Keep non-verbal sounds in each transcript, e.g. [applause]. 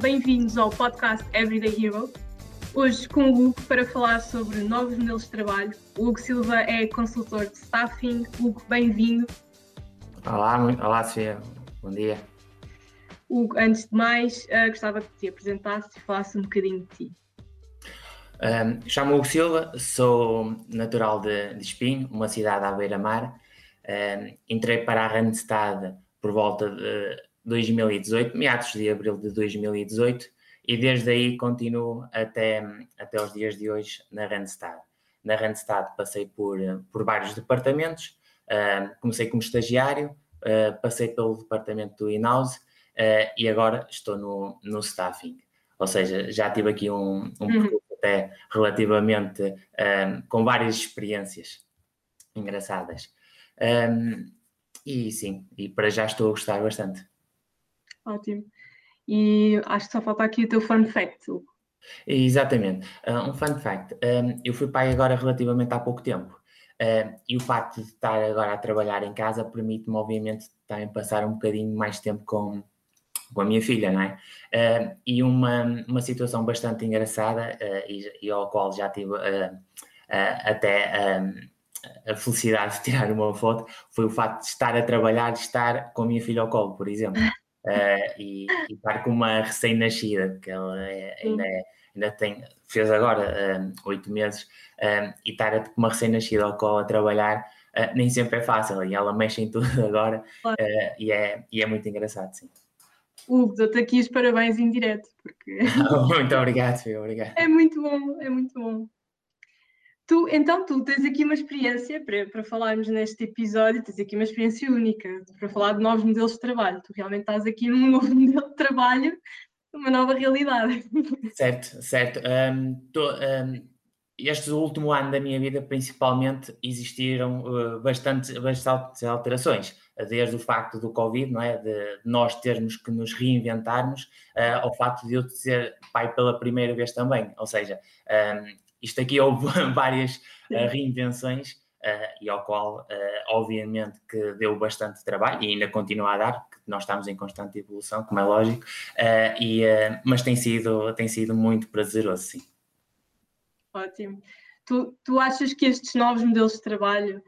bem-vindos ao podcast Everyday Hero. Hoje com o Hugo para falar sobre novos modelos de trabalho. O Hugo Silva é consultor de staffing. Hugo, bem-vindo. Olá, muito, olá Sofia, bom dia. Hugo, antes de mais, uh, gostava que te apresentasse e falasse um bocadinho de ti. Um, Chamo-me Hugo Silva, sou natural de, de Espinho, uma cidade à beira-mar. Um, entrei para a Randstad por volta de 2018, meados de abril de 2018, e desde aí continuo até, até os dias de hoje na Randstad. Na Randstad passei por, por vários departamentos, uh, comecei como estagiário, uh, passei pelo departamento do in-house uh, e agora estou no, no staffing. Ou seja, já tive aqui um, um uhum. até relativamente com várias experiências engraçadas. Um, e sim, e para já estou a gostar bastante. Ótimo. E acho que só falta aqui o teu fun fact. Exatamente. Uh, um fun fact. Eu fui pai agora relativamente há pouco tempo. Uh, e o facto de estar agora a trabalhar em casa permite-me, obviamente, também passar um bocadinho mais tempo com, com a minha filha, não é? Uh, e uma, uma situação bastante engraçada uh, e, e, ao qual já tive até a felicidade de tirar uma foto foi o facto de estar a trabalhar e estar com a minha filha ao colo, por exemplo uh, e, e, estar com uma recém-nascida, que ela é, ainda, é, ainda tem, fez agora um, oito meses, um, e estar com uma recém-nascida ao colo a trabalhar uh, nem sempre é fácil, e ela mexe em tudo [laughs] agora, uh, e, é, e é muito engraçado, sim. Hugo, dou-te aqui os parabéns em direto, porque... [laughs] muito obrigado, filho, obrigado. É muito bom, é muito bom. Tu, então, tu tens aqui uma experiência, para, para falarmos neste episódio, tens aqui uma experiência única, para falar de novos modelos de trabalho. Tu realmente estás aqui num [laughs] novo modelo de trabalho, uma nova realidade. [laughs] Certo, certo. Um, tô, um, este último ano da minha vida, principalmente, existiram uh, bastante, bastantes alterações, desde o facto do Covid, não é? De nós termos que nos reinventarmos, uh, ao facto de eu ser pai pela primeira vez também. Ou seja, um, isto aqui houve [laughs] várias uh, reinvenções uh, e ao qual, uh, obviamente, que deu bastante trabalho e ainda continua a dar, porque nós estamos em constante evolução, como é lógico, e, mas tem sido, tem sido muito prazeroso, sim. Ótimo. Tu, tu achas que estes novos modelos de trabalho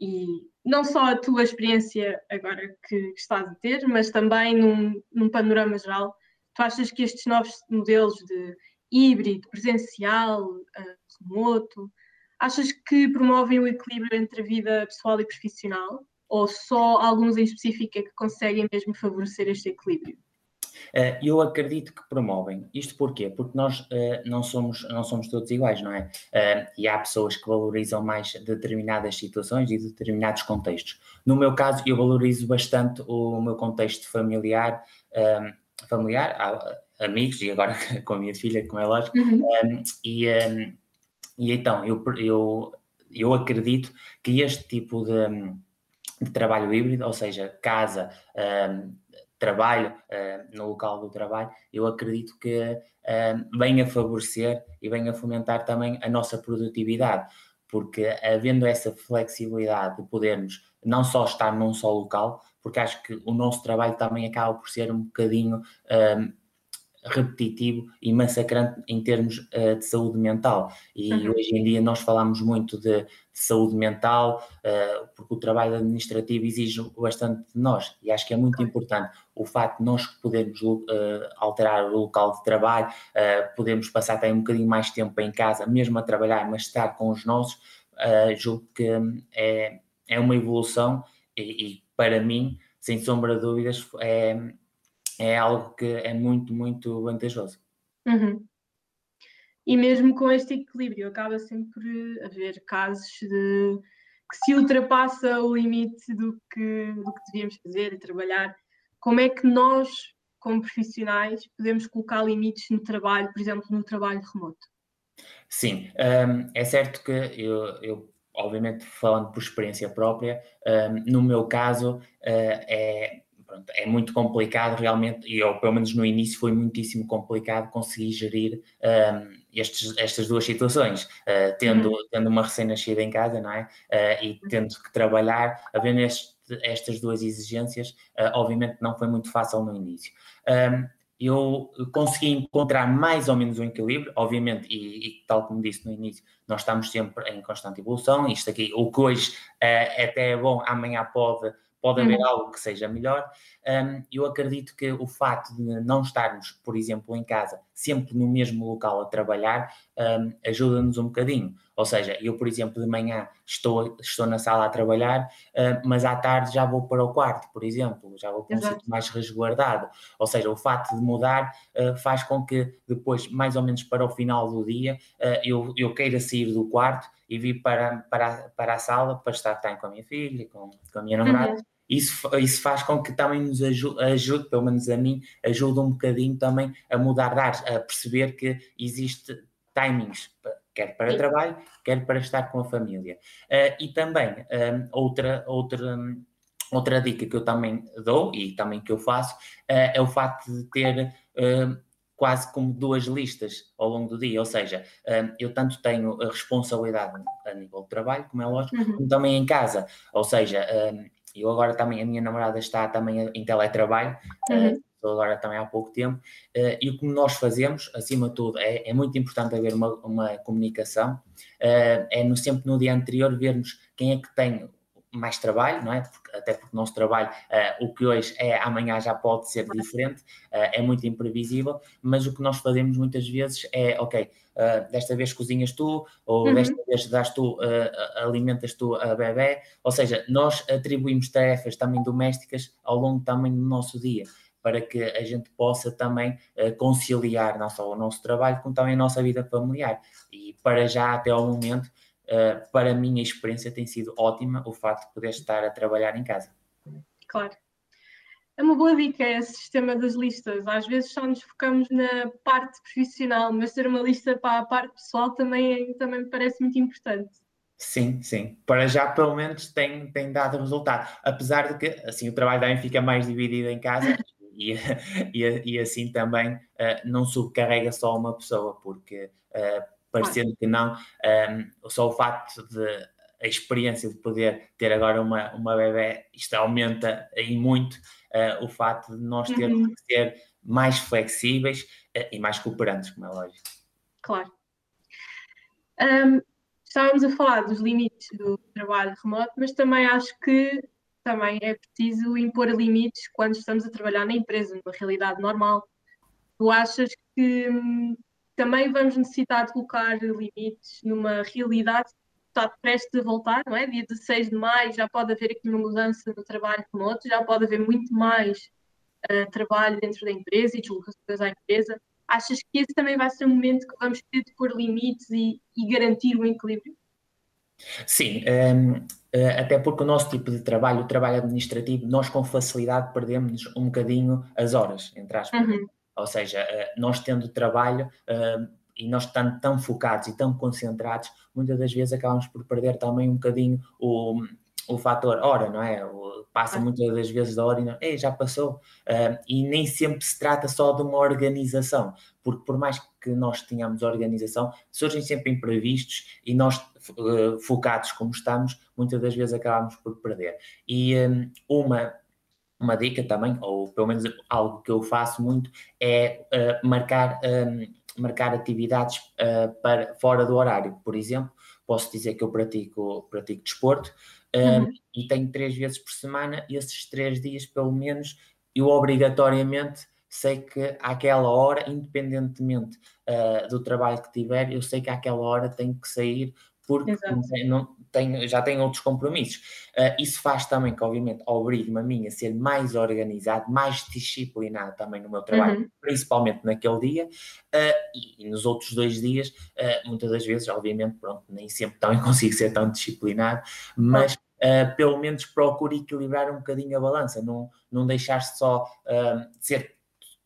e não só a tua experiência agora que, que estás a ter, mas também num, num panorama geral, tu achas que estes novos modelos de híbrido, presencial, uh, remoto? Achas que promovem o equilíbrio entre a vida pessoal e profissional? Ou só alguns em específico é que conseguem mesmo favorecer este equilíbrio? Uh, eu acredito que promovem. Isto porquê? Porque nós uh, não, somos, não somos todos iguais, não é? E há pessoas que valorizam mais determinadas situações e determinados contextos. No meu caso, eu valorizo bastante o meu contexto familiar, familiar amigos, e agora [laughs] com a minha filha, como é lógico, uhum. um, e, um, e então eu, eu, eu acredito que este tipo de, de trabalho híbrido, ou seja, casa, um, trabalho uh, no local do trabalho, eu acredito que uh, venha favorecer e venha fomentar também a nossa produtividade, porque havendo essa flexibilidade de podermos não só estar num só local, porque acho que o nosso trabalho também acaba por ser um bocadinho repetitivo e massacrante em termos uh, de saúde mental. E uhum. hoje em dia nós falamos muito de, de saúde mental, uh, porque o trabalho administrativo exige bastante de nós. E acho que é muito importante o facto de nós podermos uh, alterar o local de trabalho, podemos passar até um bocadinho mais tempo em casa, mesmo a trabalhar, mas estar com os nossos, julgo que é, é uma evolução e, e para mim, sem sombra de dúvidas, é, é algo que é muito, muito vantajoso. Uhum. E mesmo com este equilíbrio, acaba sempre por haver casos de que se ultrapassa o limite do que, do que devíamos fazer e trabalhar. Como é que nós, como profissionais, podemos colocar limites no trabalho, por exemplo, no trabalho remoto? Sim, um, é certo que eu, eu, obviamente, falando por experiência própria, um, no meu caso, uh, é pronto, é muito complicado realmente, e eu, pelo menos no início foi muitíssimo complicado conseguir gerir um, estes, estas duas situações, uh, tendo, uhum. tendo uma recém-nascida em casa, não é? Uh, e tendo que trabalhar, havendo este, estas duas exigências, uh, obviamente não foi muito fácil no início. Um, eu consegui encontrar mais ou menos um equilíbrio, obviamente, e, e, tal como disse no início, nós estamos sempre em constante evolução. Isto aqui, o que hoje até é bom, amanhã pode, pode haver uhum. algo que seja melhor. Um, eu acredito que o fato de não estarmos, por exemplo, em casa, sempre no mesmo local a trabalhar, um, ajuda-nos um bocadinho. Ou seja, eu, por exemplo, de manhã estou, estou na sala a trabalhar, uh, mas à tarde já vou para o quarto, por exemplo, já vou para um sítio mais resguardado. Ou seja, o facto de mudar uh, faz com que depois, mais ou menos para o final do dia, uh, eu, eu queira sair do quarto e vir para, para, para a sala para estar bem com a minha filha, com, com a minha namorada. Uhum isso, isso faz com que também nos ajude, ajude, pelo menos a mim, ajude um bocadinho também a mudar de ar, a perceber que existe timings, quer para Sim. trabalho, quer para estar com a família. Uh, e também, um, outra, outra, um, outra dica que eu também dou e também que eu faço uh, é o facto de ter uh, quase como duas listas ao longo do dia, ou seja, eu tanto tenho a responsabilidade a nível de trabalho, como é lógico, uhum. como também em casa, ou seja, eu agora também, a minha namorada está também em teletrabalho, uhum. uh, agora também há pouco tempo, uh, e o que nós fazemos, acima de tudo, é, é muito importante haver uma, uma comunicação, uh, é no, sempre no dia anterior vermos quem é que tem mais trabalho, não é? Porque, até porque o nosso trabalho, uh, o que hoje é, amanhã já pode ser diferente, uh, é muito imprevisível, mas o que nós fazemos muitas vezes é, ok, uh, desta vez cozinhas tu, ou uhum. desta vez das tu, alimentas tu a bebê, ou seja, nós atribuímos tarefas também domésticas ao longo também do nosso dia, para que a gente possa também conciliar não só o nosso trabalho, como também a nossa vida familiar. E para já, até ao momento, uh, para a minha experiência tem sido ótima o facto de poder estar a trabalhar em casa. Claro. É uma boa dica esse sistema das listas. Às vezes só nos focamos na parte profissional, mas ter uma lista para a parte pessoal também, também me parece muito importante. Sim, sim. Para já, pelo menos, tem, tem dado resultado. Apesar de que, assim, o trabalho também fica mais dividido em casa [laughs] e, e, e assim também uh, não subcarrega só uma pessoa, porque uh, parecendo que não, um, só o facto de a experiência de poder ter agora uma, uma bebê, isto aumenta em muito uh, o facto de nós termos uhum. que ser mais flexíveis uh, e mais cooperantes, como é lógico. Claro. Um, estávamos a falar dos limites do trabalho remoto, mas também acho que também é preciso impor limites quando estamos a trabalhar na empresa, numa realidade normal. Tu achas que hum, também vamos necessitar de colocar limites numa realidade que está prestes a voltar, não é? Dia 16 de maio já pode haver aqui uma mudança no trabalho remoto, já pode haver muito mais uh, trabalho dentro da empresa e deslocações à empresa. Achas que esse também vai ser um momento que vamos ter de pôr limites e, e garantir o equilíbrio? Sim, um, ehm, eh, até porque o nosso tipo de trabalho, o trabalho administrativo, nós com facilidade perdemos um bocadinho as horas, entre aspas. Uhum. Ou seja, eh, nós tendo trabalho eh, e nós estando tão focados e tão concentrados, muitas das vezes acabamos por perder também um bocadinho o, o fator hora, não é? O, passa ah. muitas das vezes da hora e não, Ei, já passou. Uh, e nem sempre se trata só de uma organização, porque por mais que nós tenhamos organização, surgem sempre imprevistos e nós, uh, focados como estamos, muitas das vezes acabamos por perder. E um, uma uma dica também, ou pelo menos algo que eu faço muito, é uh, marcar, um, ehm, marcar atividades uh, para, fora do horário. Por exemplo, posso dizer que eu pratico, pratico desporto uh, uhum. e tenho três vezes por semana, e esses três dias, pelo menos, eu obrigatoriamente sei que àquela hora, independentemente uh, do trabalho que tiver, eu sei que àquela hora tenho que sair porque não, já tenho outros compromissos. Uh, isso faz também que, obviamente, obrigue-me a mim a ser mais organizado, mais disciplinado também no meu trabalho, uhum. principalmente naquele dia, uh, e, e, nos outros dois dias, uh, muitas das vezes, obviamente, pronto, nem sempre também [laughs] consigo ser tão disciplinado, mas pelo menos procuro equilibrar um bocadinho a balança, não, não deixar-se só ser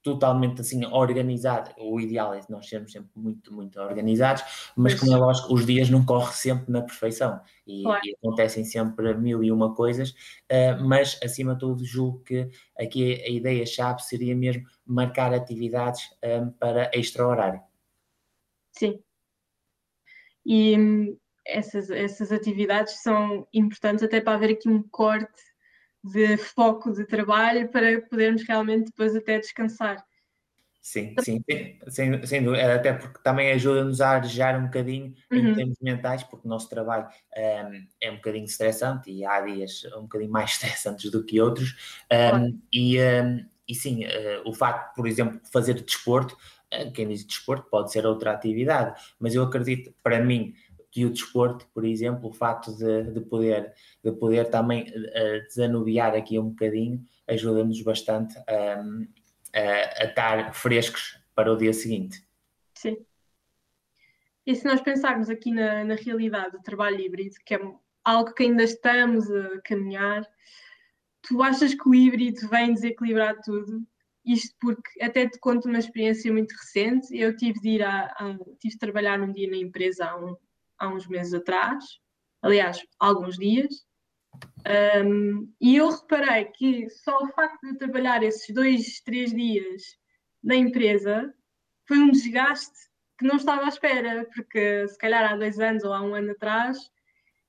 totalmente assim organizado. O ideal é nós sermos sempre muito, muito organizados, mas como é lógico, os dias não correm sempre na perfeição e, claro. e acontecem sempre mil e uma coisas, uh, mas acima de tudo julgo que aqui a ideia-chave seria mesmo marcar atividades um, eh, para extra-horário. Sim. E hum, essas, essas atividades são importantes até para haver aqui um corte de foco de trabalho para podermos realmente depois até descansar. Sim, sim, sim sem, sem dúvida, até porque também ajuda-nos a arejar um bocadinho uhum. em termos mentais, porque o nosso trabalho um, ehm, é um bocadinho estressante e há dias um bocadinho mais [laughs] estressantes do que outros. Um, ehm, e, um, ehm, e sim, uh, o facto, por exemplo, de fazer desporto, uh, quem diz desporto pode ser outra atividade, mas eu acredito, para mim, que o desporto, por exemplo, o facto de, de poder, de poder também uh, desanuviar aqui um bocadinho, ajuda-nos bastante um, a, a estar frescos para o dia seguinte. Sim. E se nós pensarmos aqui na, na realidade do trabalho híbrido, que é algo que ainda estamos a caminhar, tu achas que o híbrido vem desequilibrar tudo? Isto porque até te conto uma experiência muito recente. Eu tive de ir a, a tive de trabalhar um dia na empresa há, um, há uns meses atrás, aliás, alguns dias, um, e eu reparei que só o facto de trabalhar esses dois, três dias na empresa foi um desgaste que não estava à espera, porque se calhar há dois anos ou há um ano atrás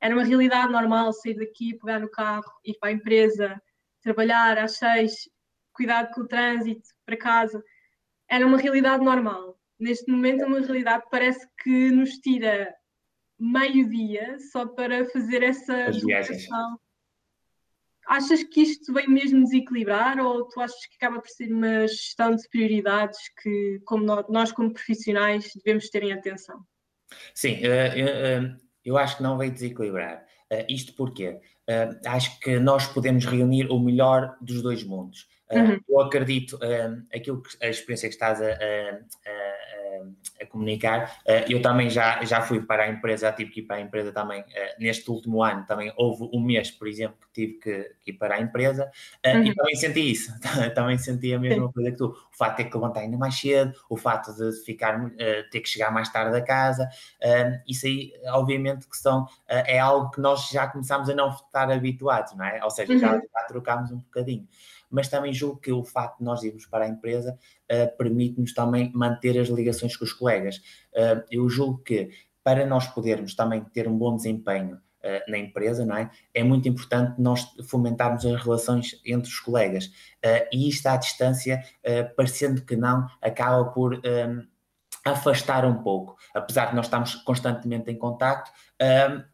era uma realidade normal sair daqui, pegar no carro, ir para a empresa, trabalhar às seis, cuidar com o trânsito para casa. Era uma realidade normal. Neste momento é uma realidade que parece que nos tira meio-dia só para fazer essa deslocação. Achas que isto vem mesmo desequilibrar ou tu achas que acaba por ser uma gestão de prioridades que, como nós, como profissionais, devemos ter em atenção? Sim, eh, eh, eu acho que não vem desequilibrar. Eh, isto porque acho que nós podemos reunir o melhor dos dois mundos. Uhum. Eu acredito aquilo que a experiência que estás a, a a comunicar. Eh, eu também já, já fui para a empresa, tive que ir para a empresa também eh, neste último ano. Também houve um mês, por exemplo, que tive que, que ir para a empresa eh, uhum. e também senti isso. [laughs] também senti a mesma coisa que tu. O fato de ter que levantar ainda mais cedo, o fato de ficar, ter que chegar mais tarde a casa. Isso aí, obviamente, que são, é algo que nós já começamos a não estar habituados, não é? Ou seja, uhum. já, já trocámos um bocadinho mas também julgo que o facto de nós irmos para a empresa uh, permite-nos também manter as ligações com os colegas. Uh, eu julgo que para nós podermos também ter um bom desempenho uh, na empresa, não é? É muito importante nós fomentarmos as relações entre os colegas. e isto à distância, parecendo que não, acaba por afastar um pouco. Apesar de nós estarmos constantemente em contacto,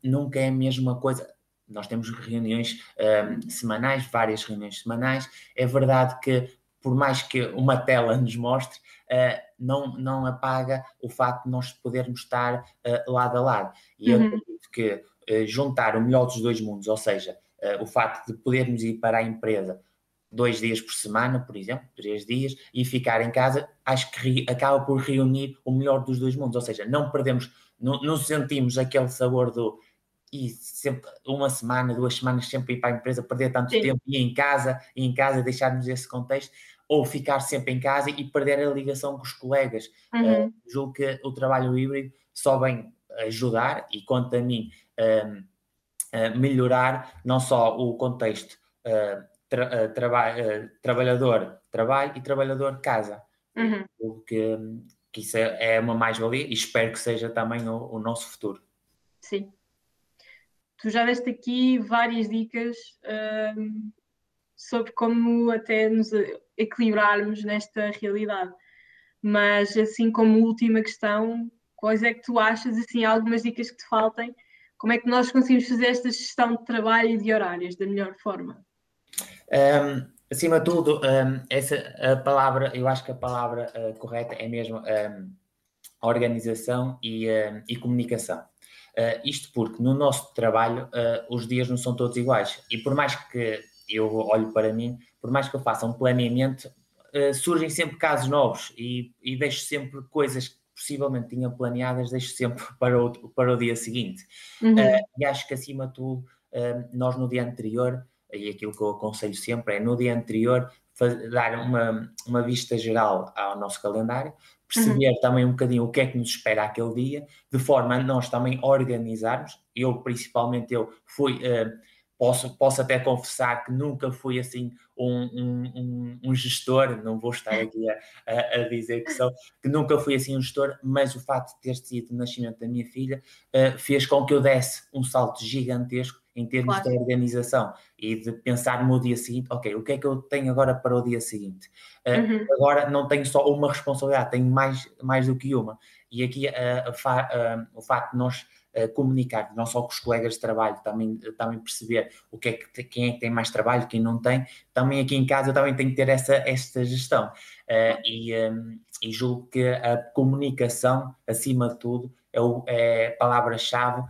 nunca é a mesma coisa nós temos reuniões um, semanais, várias reuniões semanais. É verdade que, por mais que uma tela nos mostre, uh, não, não apaga o facto de nós podermos estar uh, lado a lado. E uhum. eu acredito que uh, juntar o melhor dos dois mundos, ou seja, o facto de podermos ir para a empresa dois dias por semana, por exemplo, três dias, e ficar em casa, acho que acaba por reunir o melhor dos dois mundos. Ou seja, não perdemos, não, não sentimos aquele sabor do e sempre uma semana, duas semanas sempre ir para a empresa, perder tanto Sim. tempo e em casa, e em casa deixarmos esse contexto, ou ficar sempre em casa e perder a ligação com os colegas. Uhum. Uh, julgo que o trabalho híbrido só vem ajudar e quanto a mim uh, uh, melhorar não só o contexto tra traba trabalhador trabalho e trabalhador casa. Uhum. Que, que isso é, é uma mais-valia e espero que seja também o, o nosso futuro. Sim tu já deste aqui várias dicas um, sobre como até nos equilibrarmos nesta realidade. Mas, assim como última questão, quais é que tu achas, assim, algumas dicas que te faltem? Como é que nós conseguimos fazer esta gestão de trabalho e de horários da melhor forma? Um, acima de tudo, um, essa a palavra, eu acho que a palavra uh, correta é mesmo um, organização e, e comunicação. Uh, isto porque no nosso trabalho uh, os dias não são todos iguais e por mais que eu olho para mim, por mais que eu faça um planeamento, uh, surgem sempre casos novos e, e, deixo sempre coisas que possivelmente tinha planeadas, deixo sempre [laughs] para o, para o dia seguinte. Uhum. e acho que acima de tudo, nós no dia anterior, e aquilo que eu aconselho sempre é no dia anterior dar uma, uma vista geral ao nosso calendário, perceber uhum. também um bocadinho o que é que nos espera aquele dia, de forma a nós também organizarmos. Eu, principalmente, eu fui, uh, posso, posso até confessar que nunca fui assim um, um, um, gestor, não vou estar aqui a, a, a, dizer que sou, que nunca fui assim um gestor, mas o facto de ter sido o nascimento da minha filha uh, fez com que eu desse um salto gigantesco em termos claro. de organização e de pensar no dia seguinte, ok, o que é que eu tenho agora para o dia seguinte? Uh, uhum. Agora não tenho só uma responsabilidade, tenho mais, mais do que uma. E aqui uh, fa, uh, o facto de nós comunicar, não só com os colegas de trabalho, também, também perceber o que é que, quem é que tem mais trabalho, quem não tem, também aqui em casa eu também tenho que ter essa, esta gestão. e, um, e julgo que a comunicação, acima de tudo, é, o, é a palavra-chave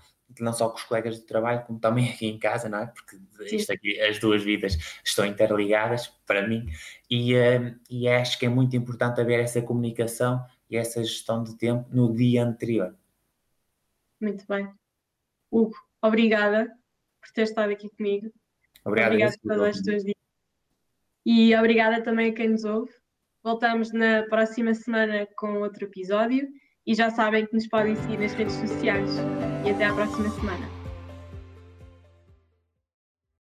não só com os colegas de trabalho, como também aqui em casa, não é? Porque isto aqui, as duas vidas estão interligadas para mim e, uh, e acho que é muito importante haver essa comunicação e essa gestão de tempo no dia anterior. Muito bem. Hugo, obrigada por ter estado aqui comigo. Obrigado, obrigada as tuas dicas. E obrigada também a quem nos ouve. Voltamos na próxima semana com outro episódio e já sabem que nos podem seguir nas redes sociais. E até à próxima semana.